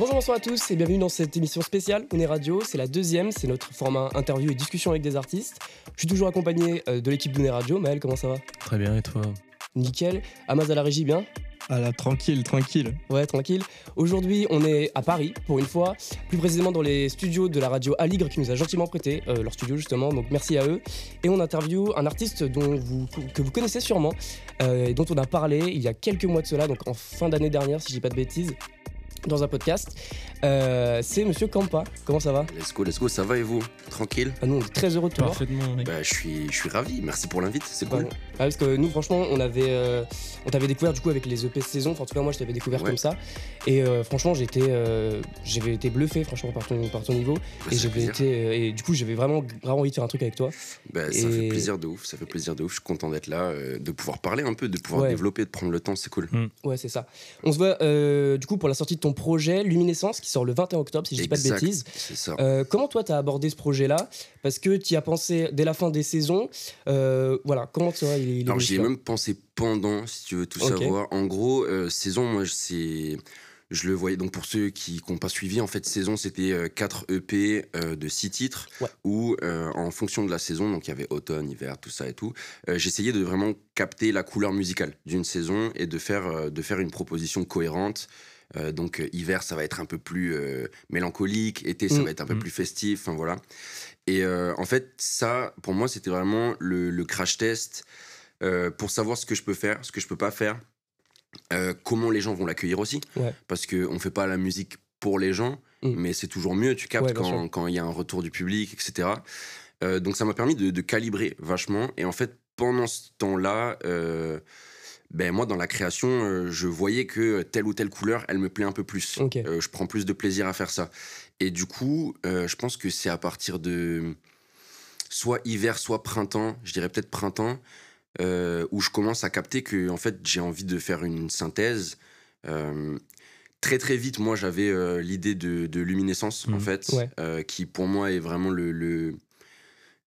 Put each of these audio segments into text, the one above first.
Bonjour, bonsoir à tous et bienvenue dans cette émission spéciale On est Radio. C'est la deuxième, c'est notre format interview et discussion avec des artistes. Je suis toujours accompagné euh, de l'équipe d'On Radio. Maël, comment ça va? Très bien, et toi? Nickel. Amaz à la régie, bien? Ah là, tranquille, tranquille. Ouais, tranquille. Aujourd'hui, on est à Paris pour une fois, plus précisément dans les studios de la radio Aligre qui nous a gentiment prêté euh, leur studio justement, donc merci à eux. Et on interview un artiste dont vous, que vous connaissez sûrement euh, et dont on a parlé il y a quelques mois de cela, donc en fin d'année dernière si je dis pas de bêtises dans un podcast. Euh, c'est Monsieur Campa. Comment ça va Let's go, let's go. Ça va et vous? Tranquille? Ah, Nous, on est très heureux de te voir. Parfaitement, bah, je, suis, je suis ravi. Merci pour l'invite. C'est cool. Ah, parce que nous, franchement, on avait, euh, on t'avait découvert du coup avec les EP saison. Enfin, en tout cas, moi, je t'avais découvert comme ça. Et euh, franchement, j'étais, j'avais été bluffé, franchement, par ton, par ton niveau. Bah, et j'avais été, et du coup, j'avais vraiment, vraiment envie de faire un truc avec toi. Bah, Ça fait plaisir de ouf. Ça fait plaisir de ouf. Je suis content d'être là, de pouvoir parler un peu, de pouvoir développer, de prendre le temps. C'est cool. Mm. Ouais, c'est ça. On se voit du coup pour la sortie de ton projet Luminescence qui sort le 21 octobre si je dis pas de bêtises. Ça. Euh, comment toi tu as abordé ce projet-là? Parce que tu y as pensé dès la fin des saisons. Euh, voilà, comment tu vois il, il Alors j'y ai même pensé pendant, si tu veux tout savoir. En gros, euh, saison, moi c'est je le voyais. Donc pour ceux qui n'ont pas suivi, en fait, saison, c'était 4 EP de 6 titres, où en fonction de la saison, donc il y avait automne, hiver, tout ça et tout, j'essayais de vraiment capter la couleur musicale d'une saison et de faire, de faire une proposition cohérente euh, donc euh, hiver, ça va être un peu plus euh, mélancolique, été, ça mm. va être un peu mm. plus festif, enfin voilà. Et en fait, ça, pour moi, c'était vraiment le, crash test pour savoir ce que je peux faire, ce que je peux pas faire, comment les gens vont l'accueillir aussi, parce qu'on ne fait pas la musique pour les gens, mm. mais c'est toujours mieux, tu captes quand il y a un retour du public, etc. donc ça m'a permis de, de, calibrer vachement, et en fait, pendant ce temps-là, ben moi dans la création euh, je voyais que telle ou telle couleur elle me plaît un peu plus. Euh, je prends plus de plaisir à faire ça et du coup euh, je pense que c'est à partir de soit hiver soit printemps je dirais peut-être printemps où je commence à capter que en fait j'ai envie de faire une synthèse très très vite moi j'avais l'idée de, luminescence en mmh. fait qui pour moi est vraiment le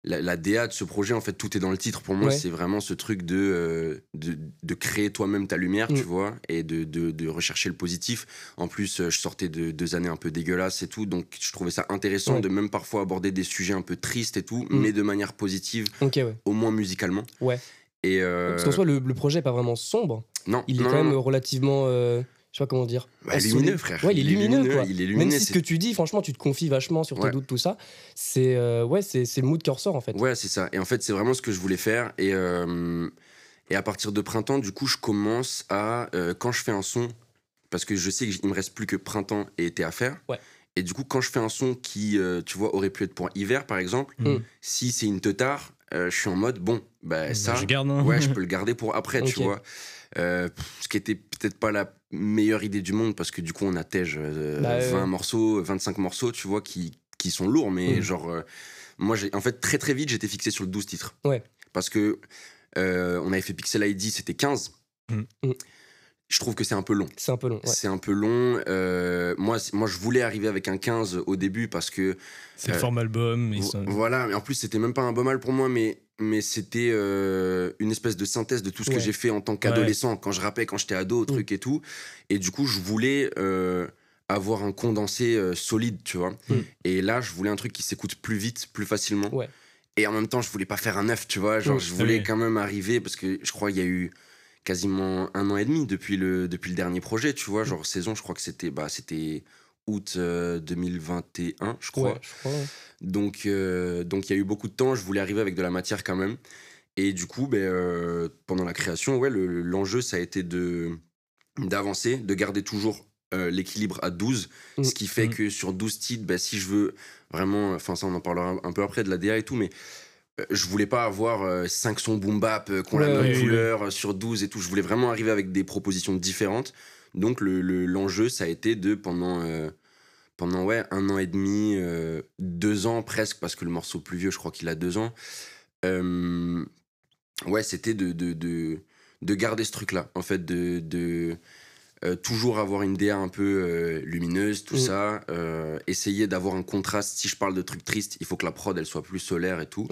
la, DA de ce projet, en fait, tout est dans le titre. Pour moi, c'est vraiment ce truc de, euh, de, créer toi-même ta lumière, tu mm. vois, et de, de, rechercher le positif. En plus, euh, je sortais de deux années un peu dégueulasses et tout, donc je trouvais ça intéressant de même parfois aborder des sujets un peu tristes et tout, mm. mais de manière positive, au moins musicalement. Ouais. Et euh... Parce qu'en soit, le, projet n'est pas vraiment sombre. Non. Il est quand même relativement. Euh, je sais pas comment dire. Bah, lumineux, frère. Ouais, il est, lumineux, quoi. Il est lumineux. Même si ce que tu dis, franchement, tu te confies vachement sur tes doutes, tout ça. C'est euh, ouais, c'est le mood qui ressort en fait. Ouais, c'est ça. Et en fait, c'est vraiment ce que je voulais faire. Et, euh, et à partir de printemps, du coup, je commence à euh, quand je fais un son, parce que je sais qu'il me reste plus que printemps et été à faire. Ouais. Et du coup, quand je fais un son qui, tu vois, aurait pu être pour hiver, par exemple, mm. si c'est une teutard, je suis en mode bon, bah, bah ça, je garde, hein. ouais, je peux le garder pour après, tu vois. Ce qui était peut-être pas la meilleure idée du monde parce que du coup on attège 20 euh, bah, morceaux, 25 morceaux, tu vois, qui, qui sont lourds, mais mm. genre, euh, moi j'ai en fait très très vite j'étais fixé sur le 12 titres. Ouais. Parce que euh, on avait fait Pixel ID, c'était 15. Mm. Mm. Je trouve que c'est un peu long. C'est un peu long. C'est un peu long. moi, moi, je voulais arriver avec un 15 au début parce que. C'est le format album. Voilà, mais en plus, c'était même pas un bon mal pour moi, mais mais c'était euh, une espèce de synthèse de tout ce que j'ai fait en tant qu'adolescent, quand je rappais, quand j'étais ado, mm. truc et tout. Et du coup, je voulais euh, avoir un condensé euh, solide, tu vois. Mm. Et là, je voulais un truc qui s'écoute plus vite, plus facilement. Et en même temps, je voulais pas faire un neuf, tu vois. Genre, mm. je voulais quand même arriver, parce que je crois qu'il y a eu quasiment un an et demi depuis le, depuis le dernier projet, tu vois. Genre, saison, je crois que c'était bah, c'était août 2021, je crois. je crois donc, euh, donc il y a eu beaucoup de temps. Je voulais arriver avec de la matière quand même. Et du coup, ben, euh, pendant la création, ouais, l'enjeu, ça a été de d'avancer, de garder toujours euh, l'équilibre à 12, mmh. ce qui fait mmh. que sur 12 titres, ben, si je veux vraiment, enfin ça on en parlera un peu après de la DA et tout, mais je voulais pas avoir 5 sons boom bap qu'on la même couleur sur 12 et tout, je voulais vraiment arriver avec des propositions différentes. Donc l'enjeu, ça a été de, pendant pendant ouais, un an et demi, euh, deux ans presque, parce que le morceau plus vieux, je crois qu'il a deux ans. Euh, ouais, c'était de, de, de, de, garder ce truc-là, en fait, de, de euh, toujours avoir une DA un peu lumineuse, tout mm. ça. essayer d'avoir un contraste. Si je parle de trucs tristes, il faut que la prod, elle soit plus solaire et tout.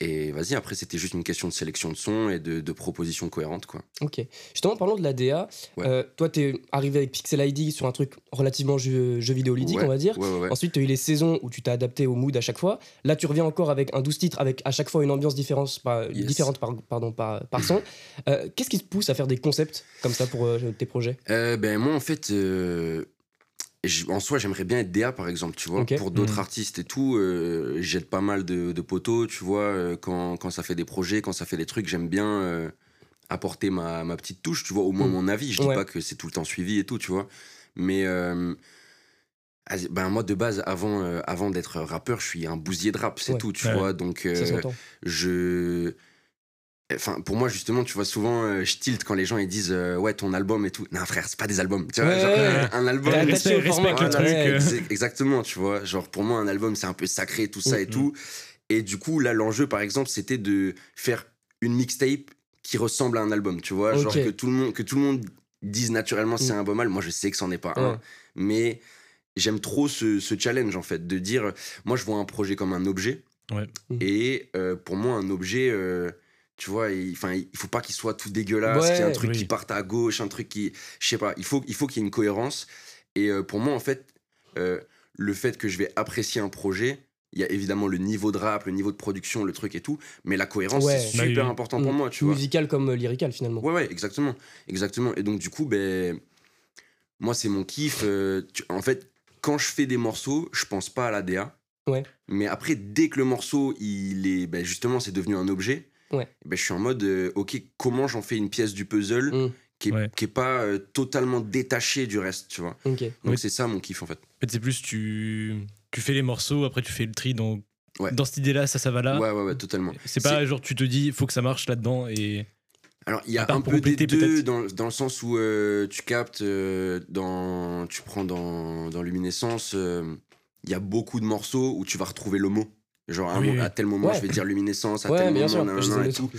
Et vas-y, après, c'était juste une question de sélection de son et de, de propositions cohérentes, quoi. Ok. Justement, parlons de la DA. Euh, toi, tu es arrivé avec Pixel ID sur un truc relativement jeu, jeu vidéo ludique, on va dire. Ensuite, tu as eu les saisons où tu t'es adapté au mood à chaque fois. Là, tu reviens encore avec un 12 titres, avec à chaque fois une ambiance différente, différente par, pardon, par, par son. Euh, qu'est-ce qui te pousse à faire des concepts comme ça pour euh, tes projets? Ben, Moi, en fait en soi, j'aimerais bien être DA, par exemple, tu vois, pour d'autres mhm. artistes et tout. Euh, J'aide pas mal de, poteaux, tu vois, euh, quand, quand, ça fait des projets, quand ça fait des trucs, j'aime bien euh, apporter ma, ma, petite touche, tu vois, au moins mhm. mon avis. Je dis pas que c'est tout le temps suivi et tout, tu vois. Mais euh, ben moi, de base, avant, avant d'être rappeur, je suis un bousier de rap, c'est tout, tu vois. Donc, je Enfin, pour moi, justement, tu vois, souvent, euh, je tilte quand les gens ils disent euh, Ouais, ton album et tout. Non, frère, c'est pas des albums. Tu vois, un album. Respect, le truc. Exactement, tu vois. Genre, pour moi, un album, c'est un peu sacré, tout ça et mm, tout. Mm. Et du coup, là, l'enjeu, par exemple, c'était de faire une mixtape qui ressemble à un album, tu vois. Genre, que tout, le monde, que tout le monde dise naturellement c'est mm. un bon mal. Moi, je sais que c'en est pas un. Mais j'aime trop ce, challenge, en fait, de dire Moi, je vois un projet comme un objet. Et euh, pour moi, un objet tu vois enfin il, faut pas qu'il soit tout dégueulasse qu'il y ait un truc qui parte à gauche un truc qui je sais pas il faut il faut qu'il y ait une cohérence. Et euh, pour moi en fait euh, le fait que je vais apprécier un projet il y a évidemment le niveau de rap le niveau de production le truc et tout mais la cohérence c'est super important pour mm. moi tu musical comme euh, lyrical finalement. Ouais ouais exactement. Exactement. Et donc du coup ben moi c'est mon kiff en fait quand je fais des morceaux je pense pas à la DA ouais. Mais après dès que le morceau il est ben, justement c'est devenu un objet ben, je suis en mode, euh, ok, comment j'en fais une pièce du puzzle mm. qui, est, pas euh, totalement détachée du reste, tu vois. Donc c'est ça mon kiff en fait. En fait, c'est plus tu, tu fais les morceaux, après tu fais le tri dans, dans cette idée-là, ça, ça va là. Ouais, ouais, ouais, totalement. C'est pas genre tu te dis, il faut que ça marche là-dedans et. Alors, il y a un peu des deux dans, dans, le sens où euh, tu captes, dans, tu prends dans, dans Luminescence, il y a beaucoup de morceaux où tu vas retrouver le mot. Genre, à, tel moment, je vais dire luminescence, à tel moment, et tout.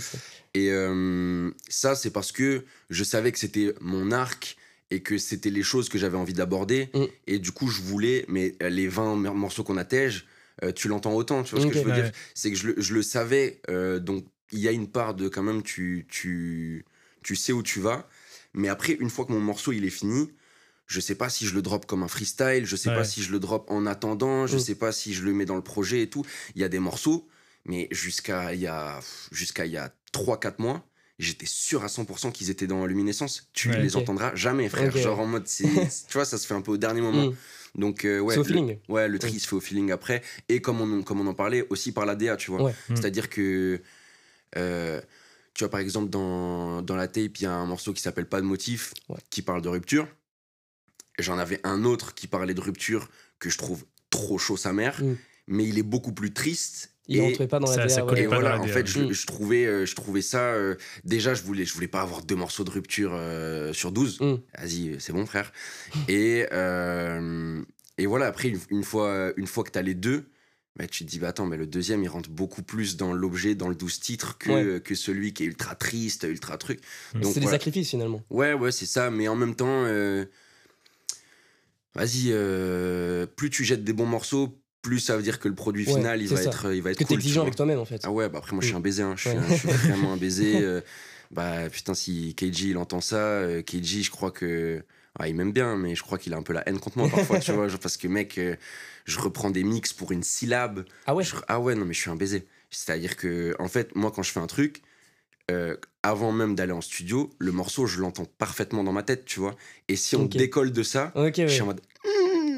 Et euh, ça, c'est parce que je savais que c'était mon arc et que c'était les choses que j'avais envie d'aborder. Mm. Et du coup, je voulais, mais les 20 morceaux qu'on attège, euh, tu l'entends autant, tu vois ce que je veux dire? C'est que je le, je le savais, euh, donc il y a une part de quand même, tu, tu, tu sais où tu vas. Mais après, une fois que mon morceau il est fini, je sais pas si je le drop comme un freestyle, je sais pas si je le drop en attendant, je mm. sais pas si je le mets dans le projet et tout. Il y a des morceaux, mais jusqu'à il y a jusqu'à il y a 3 4 mois, j'étais sûr à 100% qu'ils étaient dans Luminescence. Tu les entendras jamais, frère. Genre en mode, tu vois, ça se fait un peu au dernier moment. Mm. Donc, euh, ouais. au feeling. ouais, le tri se fait au feeling après. Et comme on, comme on en parlait, aussi par la DA, tu vois. Mm. C'est-à-dire que, euh, tu vois, par exemple, dans, dans la tape, il y a un morceau qui s'appelle Pas de motif, qui parle de rupture. J'en avais un autre qui parlait de rupture que je trouve trop chaud sa mère, mm. mais il est beaucoup plus triste. Il rentrait pas dans la ça, Et voilà, en fait, je, trouvais, euh, je trouvais ça. Euh, déjà, je voulais, je voulais pas avoir deux morceaux de rupture euh, sur 12. Mm. Vas-y, c'est bon, frère. et, et voilà, après, une, fois, une fois que tu as les deux, bah, tu te dis, bah, attends, mais le deuxième, il rentre beaucoup plus dans l'objet, dans le 12 titres, que, que celui qui est ultra triste, ultra truc. Mm. C'est des sacrifices finalement. Ouais, ouais, c'est ça. Mais en même temps vas-y, euh, plus tu jettes des bons morceaux, plus ça veut dire que le produit final, il, va être, il va être que cool. exigeant avec toi-même, en fait. Ah ouais, bah après, moi, je suis un baiser. Hein. Je, suis vraiment un baiser. Euh, bah putain, si KG, il entend ça, euh, KG, je crois que. Ah, il m'aime bien, mais je crois qu'il a un peu la haine contre moi parfois, tu vois. Parce que, mec, je reprends des mix pour une syllabe. Ah ouais Ah ouais, non, mais je suis un baiser. C'est-à-dire que, en fait, moi, quand je fais un truc, avant même d'aller en studio, le morceau, je l'entends parfaitement dans ma tête, tu vois. Et si on décolle de ça, je suis en mode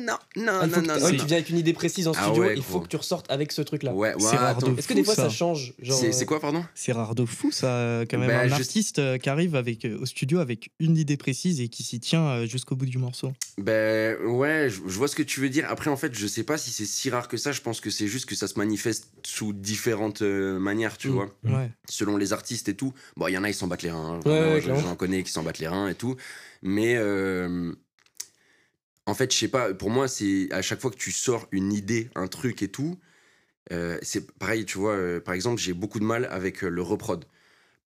non, non, ah, non, non, Tu viens avec une idée précise en ah studio, il faut que tu ressortes avec ce truc-là. Ouais, c'est rare Est-ce que des fois ça, change C'est quoi, pardon? C'est rare de fou, ça, quand même. Bah, un artiste euh, qui arrive avec, euh, au studio avec une idée précise et qui s'y tient euh, jusqu'au bout du morceau. Ben ouais, je, vois ce que tu veux dire. Après, en fait, je sais pas si c'est si rare que ça. Je pense que c'est juste que ça se manifeste sous différentes manières, tu mm. vois. Ouais. Selon les artistes et tout. Bon, il y en a, ils s'en battent les reins. J'en connais qui s'en battent les reins et tout. Mais en fait, je sais pas, pour moi, c'est à chaque fois que tu sors une idée, un truc et tout, euh, c'est pareil, tu vois, euh, par exemple, j'ai beaucoup de mal avec euh, le reprod.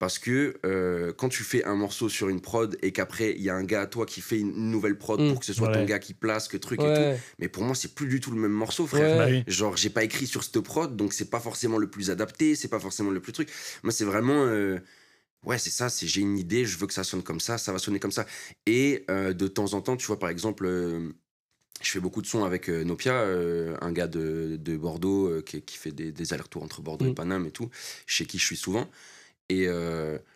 Parce que quand tu fais un morceau sur une prod et qu'après, il y a un gars à toi qui fait une nouvelle prod mm. pour que ce soit ton gars qui place, que truc et tout. Mais pour moi, c'est plus du tout le même morceau, frère. Bah Genre, j'ai pas écrit sur cette prod, donc c'est pas forcément le plus adapté, c'est pas forcément le plus truc. Moi, c'est vraiment. Euh, ouais, c'est ça, c'est j'ai une idée, je veux que ça sonne comme ça, ça va sonner comme ça. Et euh, de temps en temps, tu vois, par exemple, je fais beaucoup de sons avec Nopia, un gars de, de Bordeaux qui, qui, fait des, des allers-retours entre Bordeaux et mm. Paname et tout, chez qui je suis souvent. Et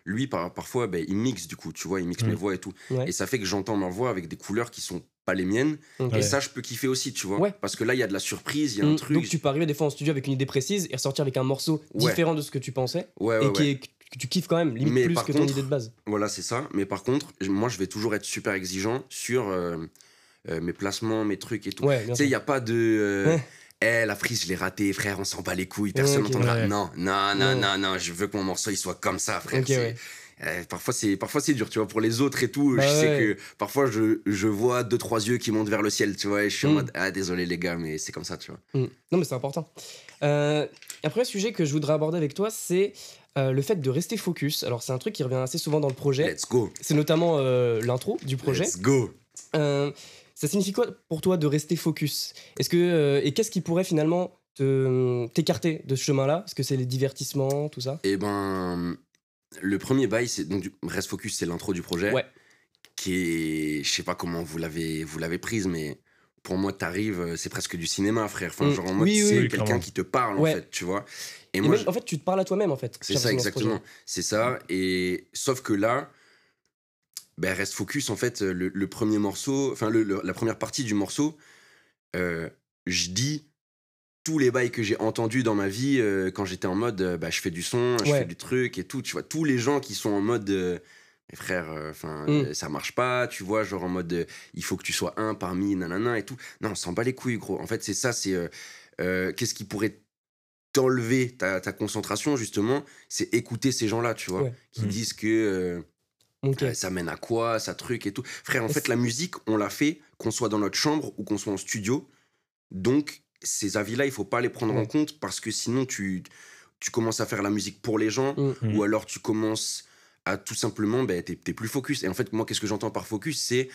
lui, par, parfois, ben, il mixe du coup, tu vois, il mixe mes voix et tout. Et ça fait que j'entends ma voix avec des couleurs qui sont pas les miennes. Et ça, je peux kiffer aussi, tu vois. Parce que là, il y a de la surprise, il y a un mmh. truc. Donc tu peux arriver des fois en studio avec une idée précise et ressortir avec un morceau différent de ce que tu pensais. et qui que tu kiffes quand même, limite plus que ton idée de base. Voilà, c'est ça. Mais par contre, moi, je vais toujours être super exigeant sur mes placements, mes trucs et tout. tu sais, il n'y a pas de eh, la prise, je l'ai ratée, frère, on s'en bat les couilles, personne n'entendra. Non, non, non, non, non, je veux que mon morceau il soit comme ça, frère. Eh, parfois c'est parfois c'est dur tu vois pour les autres et tout je bah sais que parfois je, je, vois deux trois yeux qui montent vers le ciel tu vois et je suis en mm. mode ah désolé les gars mais c'est comme ça tu vois mm. non mais c'est important euh, après un sujet que je voudrais aborder avec toi c'est euh, le fait de rester focus alors c'est un truc qui revient assez souvent dans le projet. Let's go. C'est notamment euh, l'intro du projet. Let's go. Ça signifie quoi pour toi de rester focus? Est-ce que euh, et qu'est-ce qui pourrait finalement t'écarter de ce chemin-là? Est-ce que c'est les divertissements, tout ça? Eh ben, le premier bail, c'est donc reste focus, c'est l'intro du projet. Ouais. Qui est, je sais pas comment vous l'avez vous l'avez prise, mais pour moi, t'arrives, euh, c'est presque du cinéma, frère. Enfin, mm. genre en mode, c'est quelqu'un qui te parle, en fait, tu vois. Et, moi, en fait, tu te parles à toi-même, en fait. C'est ça, exactement. C'est ça. Et sauf que là, ben, reste focus en fait le, premier morceau, enfin la première partie du morceau, euh, je dis tous les bails que j'ai entendus dans ma vie euh, quand j'étais en mode euh, bah, je fais du son, je fais du truc et tout, tu vois, tous les gens qui sont en mode mes frères, enfin mmh. ça marche pas, tu vois, genre en mode il faut que tu sois un parmi nanana et tout. Non, on s'en bat les couilles gros. En fait, c'est ça, c'est qu'est-ce qui pourrait t'enlever ta, ta, concentration justement, c'est écouter ces gens-là, tu vois, qui mmh. disent que ça mène à quoi, ça truc et tout. Frère, en fait, la musique, on l'a fait, qu'on soit dans notre chambre ou qu'on soit en studio. Donc, ces avis-là, il faut pas les prendre en compte parce que sinon, tu, tu commences à faire la musique pour les gens mm. Mm. ou alors tu commences à tout simplement, ben, tu es, plus focus. Et en fait, moi, qu'est-ce que j'entends par focus C'est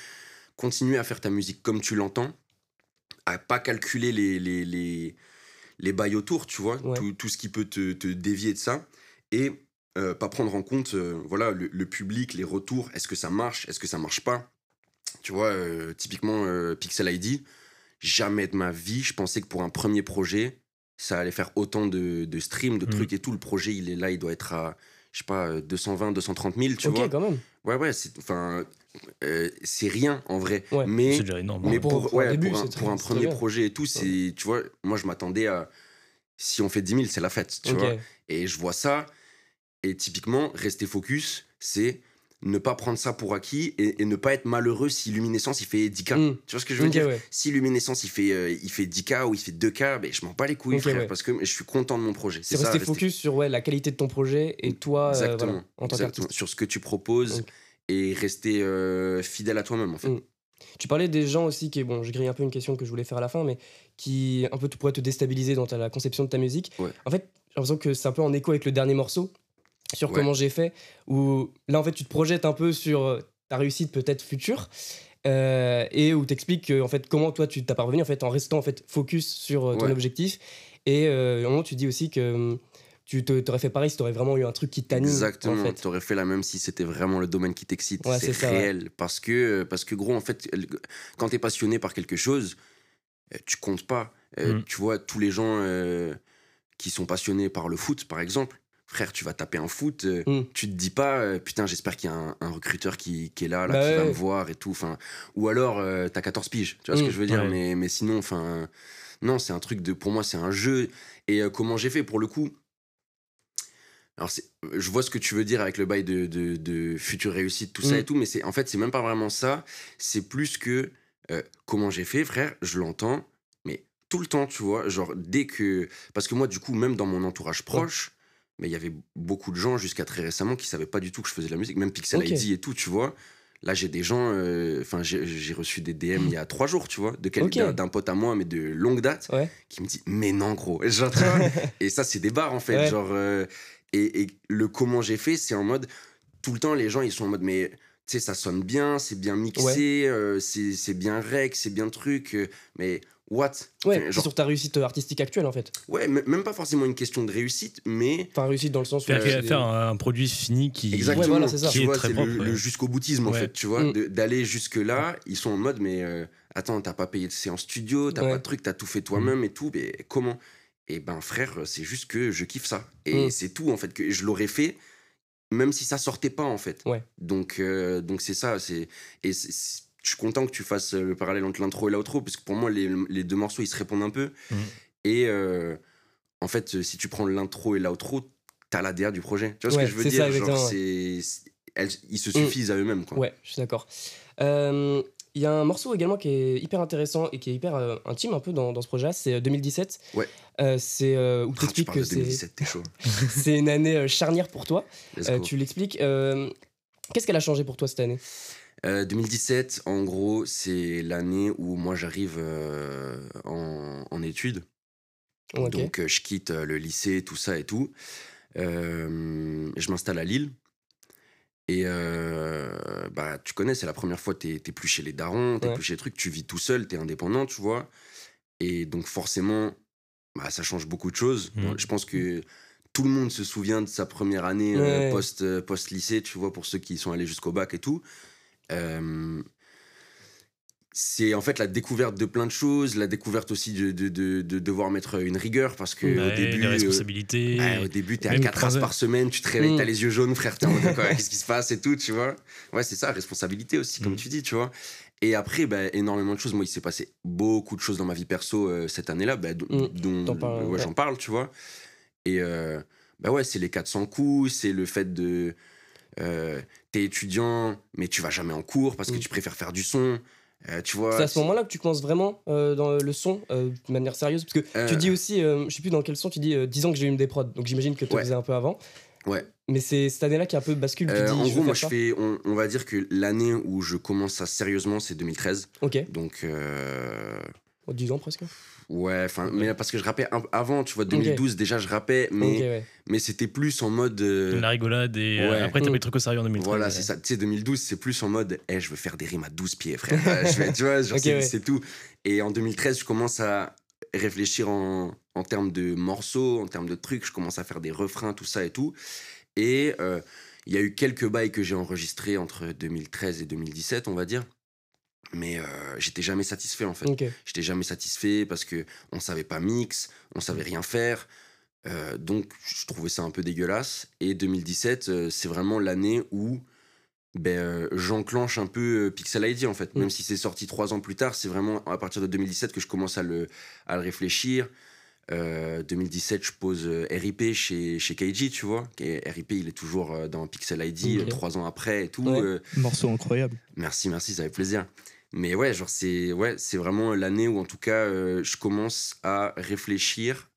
continuer à faire ta musique comme tu l'entends, à pas calculer les, les, les, les bails autour, tu vois, tout, tout, ce qui peut te, te dévier de ça. Et euh, pas prendre en compte euh, voilà le, public, les retours, est-ce que ça marche, est-ce que ça marche pas? Tu vois, euh, typiquement Pixel ID, jamais de ma vie, je pensais que pour un premier projet, ça allait faire autant de, de streams, de mmh. trucs et tout. Le projet, il est là, il doit être à, je sais pas, 220, 230 000, tu vois. Ok, quand même. Ouais, ouais, c'est, enfin, c'est rien en vrai. Mais, c'est déjà énorme. Mais pour, pour, un, pour un, premier projet et tout, c'est, tu vois, moi je m'attendais à, si on fait 10 000, c'est la fête, tu vois. Et je vois ça, et typiquement, rester focus, c'est ne pas prendre ça pour acquis et, ne pas être malheureux si Luminescence il fait 10K. Hmm. Tu vois ce que je veux dire? Si Luminescence il fait, euh, il fait 10K ou il fait 2K, ben, je m'en bats les couilles, frère, parce que je suis content de mon projet. C'est rester, focus sur ouais, la qualité de ton projet et toi, euh, exactement, en tant qu'artiste. Sur ce que tu proposes et rester euh, fidèle à toi-même, en fait. Hmm. Tu parlais des gens aussi qui, bon, je grille un peu une question que je voulais faire à la fin, mais qui un peu pourraient te déstabiliser dans la conception de ta musique. En fait, j'ai l'impression que c'est un peu en écho avec le dernier morceau sur comment j'ai fait, où là en fait tu te projettes un peu sur euh, ta réussite peut-être future. Euh, et où t'expliques en fait comment toi tu t'as parvenu en fait en restant en fait focus sur euh, ton objectif et au moment tu dis aussi que hum, tu t'aurais fait pareil si t'aurais vraiment eu un truc qui t'anime exactement en fait. t'aurais fait la même si c'était vraiment le domaine qui t'excite c'est réel parce que parce que gros en fait quand t'es passionné par quelque chose tu comptes pas mmh. tu vois tous les gens qui sont passionnés par le foot par exemple frère, tu vas taper un foot, euh, mm. tu te dis pas, euh, putain, j'espère qu'il y a un, recruteur qui, est là, là bah qui va me voir et tout. Enfin, ou alors, euh, t'as 14 piges, tu vois ce que mm. je veux dire mais, mais sinon, enfin, non, c'est un truc de, pour moi, c'est un jeu. Et comment j'ai fait pour le coup? Alors, je vois ce que tu veux dire avec le bail de, de, future réussite, tout ça mm. et tout, mais c'est en fait, c'est même pas vraiment ça. C'est plus que comment j'ai fait, frère, je l'entends, mais tout le temps, tu vois, genre dès que. Parce que moi, du coup, même dans mon entourage proche, mais il y avait beaucoup de gens jusqu'à très récemment qui savaient pas du tout que je faisais de la musique, même Pixel ID et tout, tu vois. Là, j'ai des gens, euh, enfin, j'ai reçu des DM il y a trois jours, tu vois, de quelqu'un d'un pote à moi, mais de longue date, qui me dit, mais non, gros. et ça, c'est des barres, en fait. Genre, euh, Et, le comment j'ai fait, c'est en mode, tout le temps, les gens, ils sont en mode, mais tu sais, ça sonne bien, c'est bien mixé, euh, c'est bien rec, c'est bien truc, mais what? Ouais, genre... sur ta réussite artistique actuelle en fait. Ouais, même pas forcément une question de réussite, mais. Enfin, réussite dans le sens où. Faire, faire un, produit fini qui. Exactement, voilà, c'est ça. Qui est, très le, jusqu'au boutisme en fait, tu vois, mm. d'aller jusque-là, ils sont en mode, mais euh, attends, t'as pas payé de séance studio, t'as pas de truc, t'as tout fait toi-même mm. et tout, mais comment? Et ben, frère, c'est juste que je kiffe ça. Et mm. c'est tout en fait, que je l'aurais fait même si ça sortait pas en fait. Ouais. Donc euh, donc c'est ça, c'est et je suis content que tu fasses le parallèle entre l'intro et l'outro parce que pour moi les, les, deux morceaux ils se répondent un peu mmh. et euh, en fait si tu prends l'intro et l'outro t'as la DA du projet. Tu vois ce que je veux dire? Genre c'est ils se mmh. suffisent à eux-mêmes quoi. Ouais, je suis d'accord. Euh, il y a un morceau également qui est hyper intéressant et qui est hyper euh, intime un peu dans, dans ce projet c'est 2017. Euh, ouais. Euh, c'est où tu expliques que c'est une année charnière pour toi. tu l'expliques. Qu'est-ce qu'elle a changé pour toi cette année? 2017, en gros, c'est l'année où moi j'arrive en, en, études. Donc je quitte le lycée, tout ça et tout. je m'installe à Lille. Et euh, bah, tu connais, c'est la première fois, tu t'es plus chez les darons, t'es plus chez les trucs, tu vis tout seul, t'es indépendant, tu vois. Et donc forcément, bah, ça change beaucoup de choses. Mmh. je pense que tout le monde se souvient de sa première année euh, post, euh, post-lycée, tu vois, pour ceux qui sont allés jusqu'au bac et tout c'est en fait la découverte de plein de choses, la découverte aussi de, de, de, devoir mettre une rigueur parce que au début, les responsabilités. au début, t'es à 4 heures par semaine, tu te réveilles, t'as mm. les yeux jaunes, frère, t'es en qu'est-ce qui se passe et tout, tu vois. Ouais, c'est ça, responsabilité aussi, comme mm. tu dis, tu vois. Et après, bah, énormément de choses. Moi, il s'est passé beaucoup de choses dans ma vie perso euh, cette année-là, bah, mm. dont j'en parle, tu vois. Et euh, bah ouais, c'est les 400 coups, c'est le fait de. Euh, t'es étudiant, mais tu vas jamais en cours parce que tu préfères faire du son. Euh, c'est à ce moment-là que tu commences vraiment euh, dans le son euh, de manière sérieuse Parce que tu dis aussi, je sais plus dans quel son, tu dis 10 ans que j'ai eu des prods. Donc j'imagine que tu faisais un peu avant. Ouais. Mais c'est cette année-là qui a un peu bascule. Tu dis, en gros, moi, je fais, on, va dire que l'année où je commence ça sérieusement, c'est 2013. Ok. Donc. 10 ans presque Ouais, enfin, mais parce que je rappais avant, tu vois, 2012 déjà je rappais, mais, mais c'était plus en mode. Euh, la rigolade et euh, après t'as mis le truc au sérieux en 2013. Voilà, c'est ça. Tu sais, 2012, c'est plus en mode, eh, je veux faire des rimes à 12 pieds, frère. je tu vois, c'est tout. Et en 2013, je commence à réfléchir en, en termes de morceaux, en termes de trucs, je commence à faire des refrains, tout ça et tout. Et euh, il y a eu quelques bails que j'ai enregistrés entre 2013 et 2017, on va dire mais euh, j'étais jamais satisfait en fait. J'étais jamais satisfait parce que on savait pas mix, on savait rien faire. Euh, donc je trouvais ça un peu dégueulasse. Et 2017, euh, c'est vraiment l'année où ben, j'enclenche un peu Pixel ID en fait. Mm. Même si c'est sorti trois ans plus tard, c'est vraiment à partir de 2017 que je commence à le, à le réfléchir. 2017, je pose RIP chez, chez KG, tu vois. Et RIP, il est toujours dans Pixel ID, trois ans après et tout. Morceau incroyable. Merci, merci, ça fait plaisir. Mais ouais, genre c'est ouais, c'est vraiment l'année où en tout cas euh, je commence à réfléchir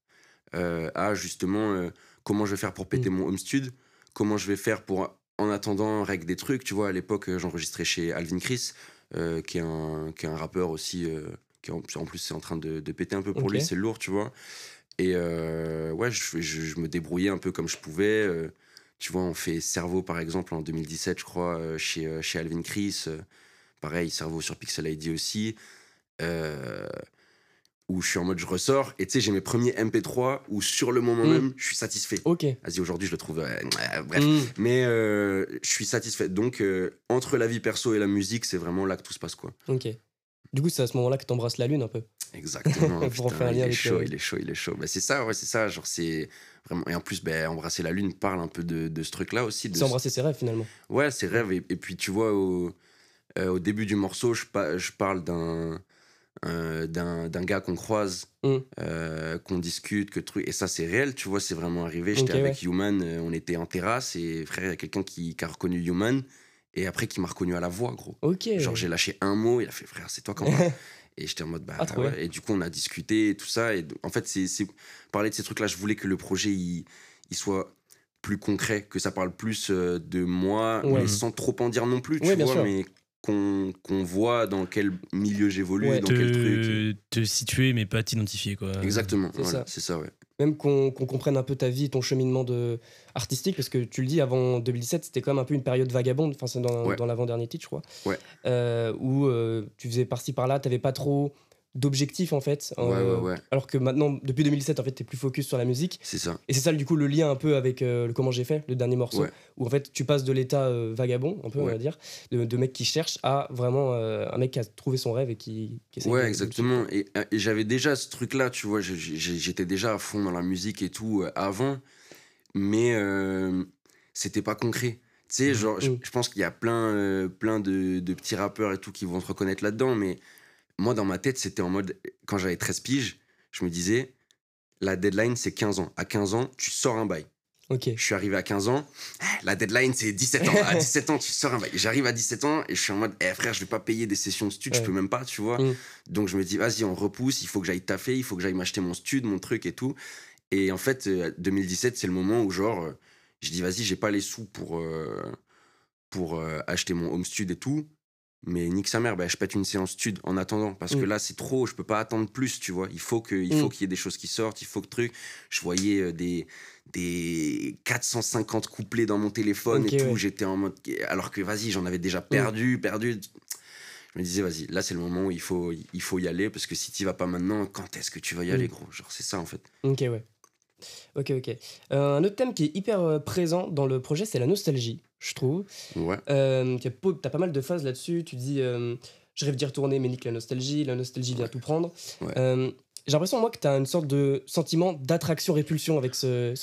euh, à justement euh, comment je vais faire pour péter mm. mon home stud, comment je vais faire pour en attendant règle des trucs, tu vois, à l'époque j'enregistrais chez Alvin Chris qui est un qui est un rappeur aussi qui en, plus c'est en train de, de, péter un peu pour lui, c'est lourd, tu vois. Et ouais, je, je, me débrouillais un peu comme je pouvais. tu vois, on fait Cerveau par exemple en 2017, je crois, chez, chez Alvin Chris. Pareil, cerveau sur Pixel ID aussi. Euh, où je suis en mode je ressors et tu sais j'ai mes premiers MP3 où sur le moment mm. même je suis satisfait. Ok. Vas-y aujourd'hui je le trouve bref mm. mais euh, je suis satisfait donc euh, entre la vie perso et la musique c'est vraiment là que tout se passe quoi. Ok. Du coup c'est à ce moment-là que t'embrasses la lune un peu. Exactement. il, est chaud, il est chaud il est chaud bah, c'est ça ouais c'est ça genre c'est vraiment et en plus ben embrasser la lune parle un peu de, de ce truc là aussi. C'est embrasser ses rêves finalement. Ouais ses rêves et, et puis tu vois au euh, au début du morceau, je, je parle d'un euh, d'un gars qu'on croise, mm. euh, qu'on discute, que truc. Et ça, c'est réel, tu vois, c'est vraiment arrivé. J'étais avec Human, on était en terrasse et frère, il y a quelqu'un qui, qui, a reconnu Human et après qui m'a reconnu à la voix, gros. Genre, j'ai lâché un mot, il a fait frère, c'est toi quand même. et j'étais en mode, bah ah, ouais. Et du coup, on a discuté et tout ça. Et en fait, c'est parler de ces trucs-là, je voulais que le projet, il, il soit plus concret, que ça parle plus de moi, mais sans trop en dire non plus, tu vois, mais qu'on voit dans quel milieu j'évolue, dans quel truc. te, te situer, mais pas t'identifier. quoi. Exactement, c'est ça. ouais. Même qu'on comprenne un peu ta vie, ton cheminement de artistique, parce que tu le dis, avant 2017, c'était quand même un peu une période vagabonde, enfin, c'est dans, dans l'avant-dernier titre, je crois, ouais. Euh, où euh, tu faisais par-ci par-là, tu n'avais pas trop d'objectifs en fait. Euh, alors que maintenant, depuis 2007, en fait, tu es plus focus sur la musique. C'est ça. Et c'est ça, du coup, le lien un peu avec le Comment j'ai fait, le dernier morceau, où en fait, tu passes de l'état vagabond, un peu, on va dire, de, mec qui cherche à vraiment un mec qui a trouvé son rêve et qui, qui Ouais, exactement. Et, et j'avais déjà ce truc-là, tu vois, j'étais déjà à fond dans la musique et tout avant, mais c'était pas concret. Tu sais, mmh. genre, mmh. je, pense qu'il y a plein, plein de, de petits rappeurs et tout qui vont se reconnaître là-dedans, mais moi, dans ma tête, c'était en mode, quand j'avais 13 piges, je me disais, la deadline, c'est 15 ans. À 15 ans, tu sors un bail. Ok. Je suis arrivé à 15 ans, la deadline, c'est 17 ans. à 17 ans, tu sors un bail. J'arrive à 17 ans et je suis en mode, eh frère, je vais pas payer des sessions de stud, je peux même pas, tu vois. Mm. Donc je me dis, vas-y, on repousse, il faut que j'aille taffer, il faut que j'aille m'acheter mon stud, mon truc et tout. Et en fait, 2017, euh, c'est le moment où, genre, euh, je dis, vas-y, j'ai pas les sous pour, euh, pour acheter mon home stud et tout mais nique sa mère, bah, je pète une séance stud en attendant parce que mm. là c'est trop, je peux pas attendre plus, tu vois. Il faut que, il faut mm. qu'il y ait des choses qui sortent, il faut que truc. Je voyais euh, des des 450 couplets dans mon téléphone et tout. J'étais en mode, alors que vas-y, j'en avais déjà mm. perdu, perdu. Je me disais, vas-y, là c'est le moment où il faut, il faut y aller parce que si tu vas pas maintenant, quand est-ce que tu vas y aller, gros? Genre c'est ça en fait. Ok, ouais. Ok, ok. Euh, un autre thème qui est hyper euh, présent dans le projet, c'est la nostalgie je trouve. Ouais. Euh, t'as pas mal de phases là-dessus. Tu dis, euh, je rêve d'y retourner, mais nique la nostalgie. La nostalgie vient tout prendre. Euh, j'ai l'impression, moi, que t'as une sorte de sentiment d'attraction-répulsion avec, ce,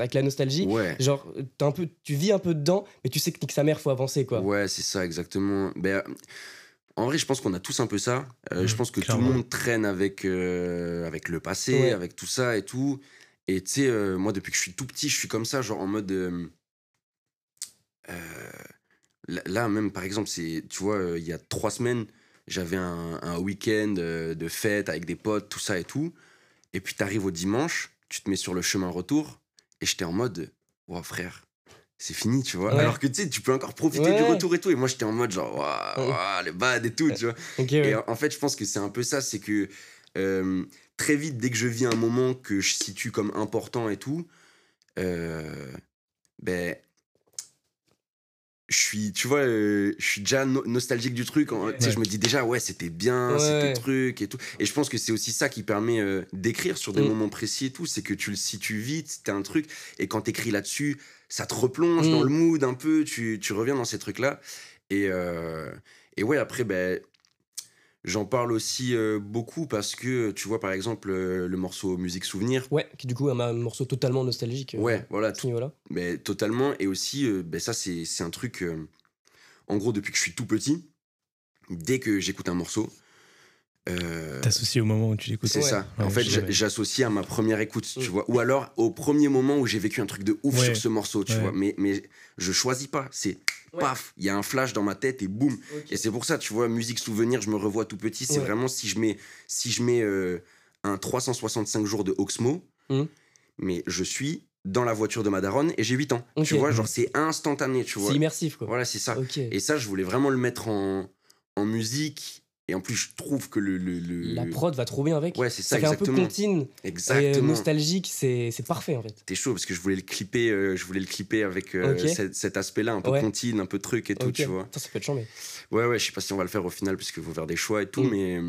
avec la nostalgie. Ouais. Genre, un peu, tu vis un peu dedans, mais tu sais que nique sa mère, faut avancer, quoi. Ouais, c'est ça, exactement. Ben, en vrai, je pense qu'on a tous un peu ça. je pense que tout le monde traîne avec, avec le passé, avec tout ça et tout. Et tu sais, moi, depuis que je suis tout petit, je suis comme ça, genre en mode euh, là, même, par exemple, c'est, tu vois, euh, il y a trois semaines, j'avais un, week-end euh, de fête avec des potes, tout ça et tout. Et puis, tu arrives au dimanche, tu te mets sur le chemin retour, et j'étais en mode, wow, frère, c'est fini, tu vois. Alors que tu sais, tu peux encore profiter du retour et tout. Et moi, j'étais en mode genre, waouh, les bad et tout, tu vois. et en fait, je pense que c'est un peu ça, c'est que très vite, dès que je vis un moment que je situe comme important et tout, ben, je suis, tu vois, euh, je suis déjà nostalgique du truc. sais Je me dis déjà, ouais, c'était bien, c'était truc et tout. Et je pense que c'est aussi ça qui permet euh, d'écrire sur des mm. moments précis et tout. C'est que tu le situes vite, c'était un truc. Et quand t'écris là-dessus, ça te replonge dans mm. le mood un peu. Tu, tu reviens dans ces trucs-là. Et, euh, et ouais, après, ben, J'en parle aussi euh, beaucoup parce que, tu vois, par exemple, euh, le morceau Musique Souvenir. Ouais, qui du coup est un morceau totalement nostalgique. Euh, ouais, voilà. Tout, voilà. Mais totalement. Et aussi, ben ça, c'est un truc. en gros, depuis que je suis tout petit, dès que j'écoute un morceau. T'associes au moment où tu l'écoutes. C'est ça. en fait, j'associe à ma première écoute, tu mm. vois. Ou alors au premier moment où j'ai vécu un truc de ouf sur ce morceau, tu vois. Mais, mais je choisis pas. C'est paf, il y a un flash dans ma tête et boum. Et c'est pour ça, tu vois, musique souvenir, je me revois tout petit. C'est vraiment si je mets, si je mets euh, un 365 jours de Oxmo, mmh. mais je suis dans la voiture de Madaron et j'ai 8 ans. Tu vois, genre c'est instantané, tu vois. C'est immersif, quoi. Voilà, c'est ça. Et ça, je voulais vraiment le mettre en, en musique et en plus, je trouve que le. le, La prod va trop bien avec. Ouais, c'est ça. Ça fait un peu contine. Exactement. Et nostalgique, c'est parfait en fait. T'es chaud parce que je voulais le clipper, euh, je voulais le clipper avec euh, cet, aspect-là, un peu contine, un peu truc et tout, tu vois. Ça, ça peut être chambé. Ouais, ouais, je sais pas si on va le faire au final puisqu'il faut faire des choix et tout, mm. mais,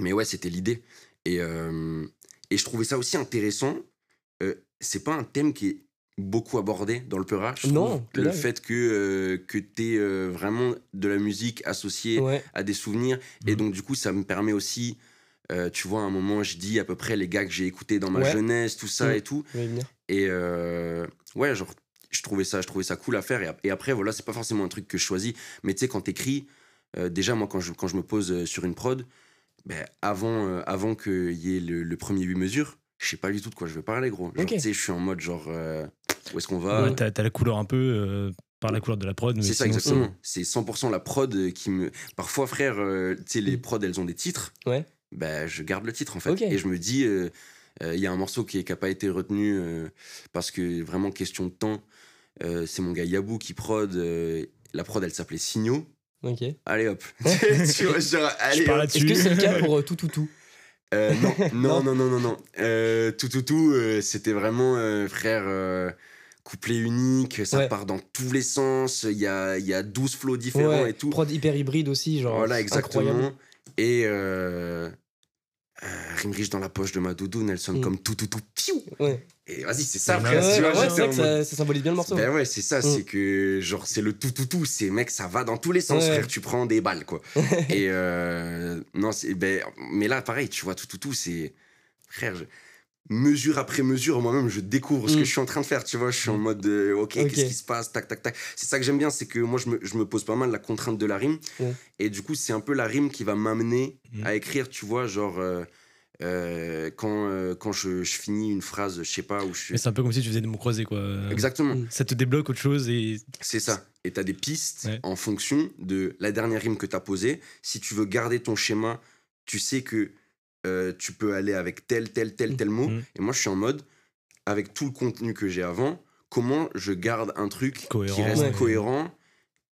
mais ouais, c'était l'idée. Et, euh, et je trouvais ça aussi intéressant. c'est pas un thème qui est beaucoup abordé dans le peurage. Non. Le fait que, euh, que tu es euh, vraiment de la musique associée à des souvenirs. Et mhm. donc, du coup, ça me permet aussi, euh, tu vois, à un moment, je dis à peu près les gars que j'ai écoutés dans ma jeunesse, tout ça et tout. Et ouais, genre, je trouvais, ça, je trouvais ça cool à faire. Et, après, voilà, c'est pas forcément un truc que je choisis. Mais tu sais, quand t'écris, déjà, moi, quand je, quand je me pose sur une prod, ben, avant, avant qu'il y ait le, le premier 8 mesures, je sais pas du tout de quoi je veux parler, gros. tu sais, je suis en mode genre, euh, où est-ce qu'on va ouais, T'as la couleur un peu euh, par la couleur de la prod. C'est ça, exactement. C'est 100% la prod qui me. Parfois, frère, euh, tu sais, les mm. prods, elles ont des titres. Ouais. Bah, je garde le titre, en fait. Et je me dis, il y a un morceau qui n'a pas été retenu parce que vraiment, question de temps, c'est mon gars Yabou qui prod. la prod, elle s'appelait Signaux. Ok. Allez hop. tu vois, genre, allez. Est-ce que c'est le cas pour tout, tout, tout euh, non, non, non, non, non, non. Euh, tout, tout, tout, euh, c'était vraiment, frère, couplet unique, ça part dans tous les sens, il y a, y a 12 flots différents et tout. Prod hyper hybride aussi, genre. Voilà, exactement. Et euh, Rimrich dans la poche de ma doudou, Nelson mm. comme tout, tout, tout, piou. Et vas-y, c'est ça, frère. c'est que ça, symbolise bien le morceau. Ben ouais, c'est ça, mm. c'est que, genre, c'est le tout, tout, tout. C'est, mec, ça va dans tous les sens, frère. Tu prends des balles, quoi. et euh, non, c'est, ben, mais là, pareil, tu vois, tout, tout, tout, c'est. Frère, mesure après mesure, moi-même, je découvre ce que mm. je suis en train de faire, tu vois. Je suis en mode, ok, qu'est-ce qui se passe, tac, tac, tac. C'est ça que j'aime bien, c'est que moi, je me, je me, pose pas mal la contrainte de la rime. Et du coup, c'est un peu la rime qui va m'amener mm. à écrire, tu vois, genre. Euh, euh, quand, euh, quand je, je, finis une phrase, je sais pas où je suis. C'est un peu comme si tu faisais des mots croisés, quoi. Exactement. Ça te débloque autre chose et. C'est ça. Et tu as des pistes en fonction de la dernière rime que tu as posée. Si tu veux garder ton schéma, tu sais que euh, tu peux aller avec tel, tel, tel, tel mot. Mm. Et moi, je suis en mode, avec tout le contenu que j'ai avant, comment je garde un truc qui reste cohérent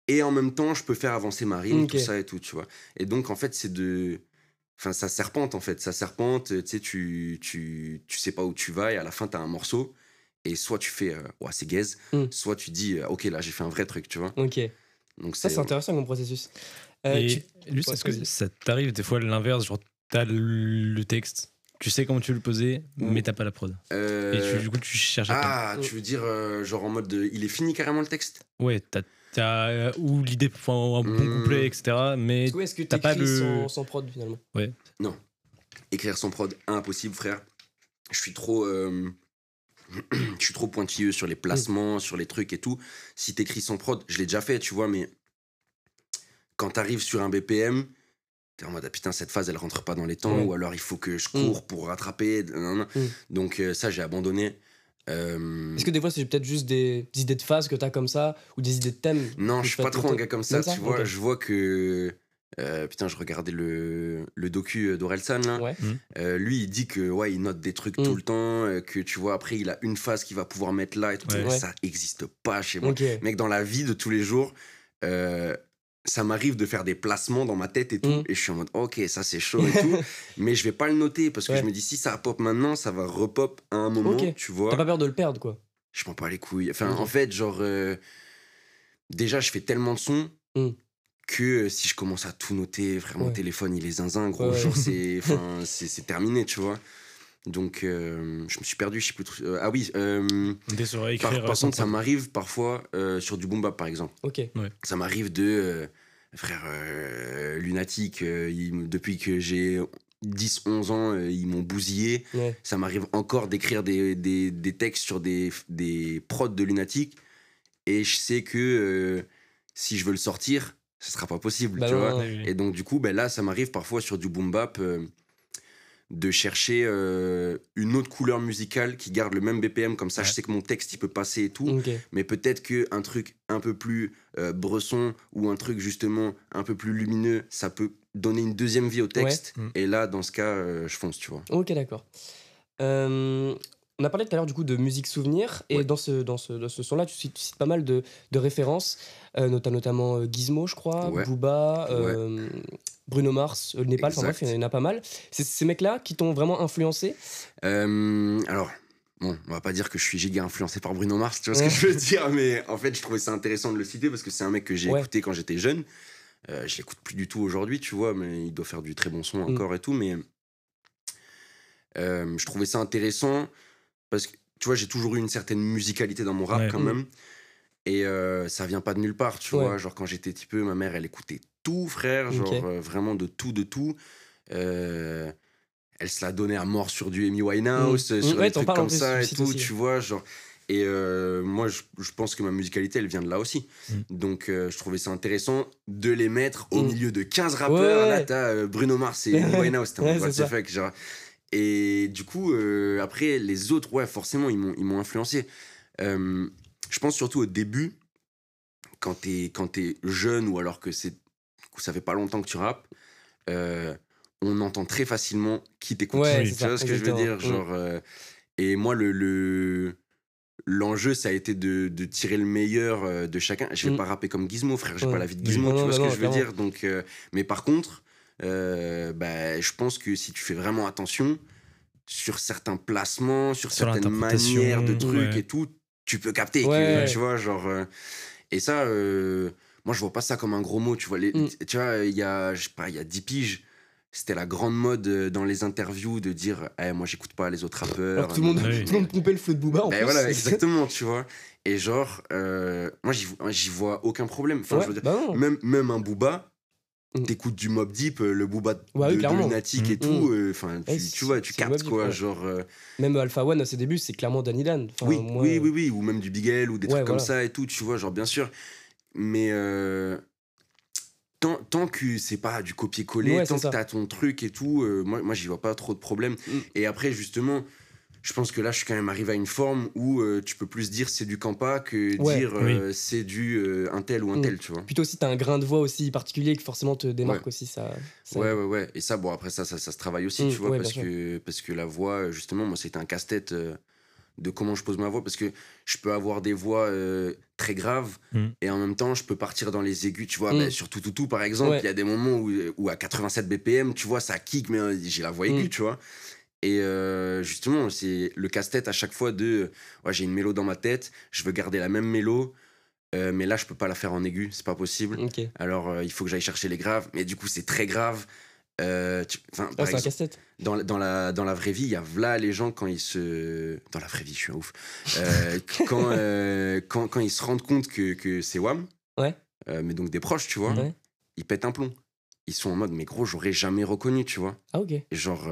et en même temps, je peux faire avancer ma rime, tout ça et tout, tu vois. Et donc, en fait, c'est de. Enfin, ça serpente, en fait. Ça serpente, tu sais, tu, tu, tu sais pas où tu vas et à la fin, tu as un morceau. Et soit tu fais, euh, ouais, c'est gaze, mm. soit tu dis, euh, ok, là, j'ai fait un vrai truc, tu vois. Ok. Donc, ça, c'est intéressant comme processus. et est-ce que ça t'arrive des fois l'inverse Genre, t'as le texte, tu sais comment tu veux le poser, mais mais t'as pas la prod. Et tu, du coup, tu cherches à. Ah, tu veux dire, euh, genre en mode. il est fini carrément le texte? Ouais, t'as. As, euh, ou l'idée, enfin, un bon hmm. couplet, etc. Mais est-ce que t'as pas le. Sans, sans, prod finalement? Ouais. Non. Écrire sans prod, impossible, frère. Je suis trop. Euh, je suis trop pointilleux sur les placements, sur les trucs et tout. Si t'écris sans prod, je l'ai déjà fait, tu vois, mais quand t'arrives sur un BPM, T'es en mode, ah, putain, cette phase, elle rentre pas dans les temps, ou alors il faut que je mm. cours pour rattraper. Mm. Donc, euh, ça, j'ai abandonné. Euh, Est-ce que des fois, c'est peut-être juste des, idées de phase que t'as comme ça, ou des idées de thème Non, je suis pas trop un gars comme ça, tu vois. Je vois que. Euh, putain, je regardais le, le docu d'Orelsan, là. Mm. lui, il dit que, ouais, il note des trucs tout le temps, que tu vois, après, il a une phase qu'il va pouvoir mettre là et tout. Ça existe pas chez moi. Mec, dans la vie de tous les jours, ça m'arrive de faire des placements dans ma tête et tout, mm. et je suis en mode ok, ça c'est chaud et tout, mais je vais pas le noter parce que je me dis si ça pop maintenant, ça va repop à un moment, tu vois. T'as pas peur de le perdre quoi Je prends pas les couilles. Enfin, en fait, genre, euh, déjà, je fais tellement de sons mm. que euh, si je commence à tout noter, vraiment, mon téléphone il est zinzin, gros, genre, c'est terminé, tu vois. Donc, euh, je me suis perdu, je sais plus trop. ah oui, par, par contre, ça m'arrive parfois sur du boom bap, par exemple. Ok. Ça m'arrive de. frère, lunatique, depuis que j'ai 10-11 ans, ils m'ont bousillé. Ça m'arrive encore d'écrire des, des, des, textes sur des, des prods de lunatique. Et je sais que si je veux le sortir, ce sera pas possible, bah tu vois. Et donc, du coup, ben là, ça m'arrive parfois sur du boom bap de chercher euh, une autre couleur musicale qui garde le même BPM comme ça je sais que mon texte il peut passer et tout. Mais peut-être que un truc un peu plus euh, bresson ou un truc justement un peu plus lumineux ça peut donner une deuxième vie au texte. Mm. et là dans ce cas euh, je fonce tu vois. Ok d'accord on a parlé tout à l'heure du coup de musique souvenir et dans ce dans ce, ce son là tu cites, pas mal de, de références notamment Gizmo je crois Booba Bruno Mars, le Népal, enfin bref, il y en a pas mal. C'est ces mecs-là qui t'ont vraiment influencé? Euh, Alors, bon, on va pas dire que je suis giga influencé par Bruno Mars, tu vois ce que je veux dire, mais en fait, je trouvais ça intéressant de le citer parce que c'est un mec que j'ai écouté quand j'étais jeune. Euh, je l'écoute plus du tout aujourd'hui, tu vois, mais il doit faire du très bon son mm. encore et tout, mais euh, je trouvais ça intéressant parce que, tu vois, j'ai toujours eu une certaine musicalité dans mon rap quand mm. même. Et euh, ça vient pas de nulle part, tu vois. Genre, quand j'étais petit peu, ma mère, elle écoutait tout, frère. Genre, euh, vraiment de tout, de tout. Euh, elle se l'a donné à mort sur du Amy Winehouse, mmh. sur des trucs comme ça et tout, tu vois. Genre. Et moi, je, pense que ma musicalité, elle vient de là aussi. Mmh. Donc, je trouvais ça intéressant de les mettre au mmh. milieu de 15 rappeurs. Là, t'as Bruno Mars et Amy Winehouse. fait, genre. Et du coup, après, les autres, ouais, forcément, ils m'ont influencé. Je pense surtout au début, quand t'es quand es jeune ou alors que c'est ça fait pas longtemps que tu rappes, euh, on entend très facilement qui t'écoute. tu vois ce que je veux dire, genre. Euh, et moi le, le l'enjeu, ça a été de, de, tirer le meilleur euh, de chacun. Je vais mm. pas rapper comme Gizmo, frère. J'ai pas la vie de Gizmo, tu vois ce que je veux dire? Donc, euh, mais par contre, euh, bah, je pense que si tu fais vraiment attention sur certains placements, sur, certaines manières de trucs et tout, tu peux capter. Que, tu vois, genre. et ça, moi, je vois pas ça comme un gros mot. Tu vois, les, mm. tu vois, il y a, je sais pas, il y a 10 piges c'était la grande mode euh, dans les interviews de dire eh, moi j'écoute pas les autres rappeurs Alors tout le monde tout le monde pompait le flow de Booba en ben voilà exactement tu vois et genre euh, moi j'y vois aucun problème enfin, je veux dire, bah même même un Booba mm. t'écoutes du Mob Deep euh, le Booba de, Lunatic et mm. tout enfin tu, tu, vois tu captes quoi genre même Alpha One à ses débuts c'est clairement Danny Dan oui, oui oui oui ou même du Big L ou des trucs comme ça et tout tu vois genre bien sûr mais tant, que c'est pas du copier-coller, tant que t'as ton truc et tout, euh, moi, moi j'y vois pas trop de problème. Mm. Et après, justement, je pense que là, je suis quand même arrivé à une forme où euh, tu peux plus dire c'est du campa que dire euh, c'est du un tel ou un mm. tel, tu vois. Plutôt si t'as un grain de voix aussi particulier qui forcément te démarque aussi, ça, Ouais, ouais, ouais. Et ça, bon, après, ça, ça, se travaille aussi, mm, tu vois, parce, que, parce que la voix, justement, moi, c'était un casse-tête de comment je pose ma voix parce que je peux avoir des voix euh, très graves mm. et en même temps je peux partir dans les aigus tu vois mm. ben, sur tout tout tout par exemple il y a des moments où, où, à 87 bpm tu vois ça kick mais euh, j'ai la voix aiguë mm. tu vois et euh, justement c'est le casse-tête à chaque fois de ouais, j'ai une mélo dans ma tête je veux garder la même mélo mais là je peux pas la faire en aigu c'est pas possible alors il faut que j'aille chercher les graves mais du coup c'est très grave euh, c'est un casse-tête. Dans, dans, la, dans la vraie vie, il y a là les gens quand ils se. Dans la vraie vie, je suis un ouf. Euh, quand, euh, quand, quand, ils se rendent compte que, que c'est WAM, ouais. mais donc des proches, tu vois, ils pètent un plomb. Ils sont en mode, mais gros, j'aurais jamais reconnu, tu vois. Ah, ok. genre.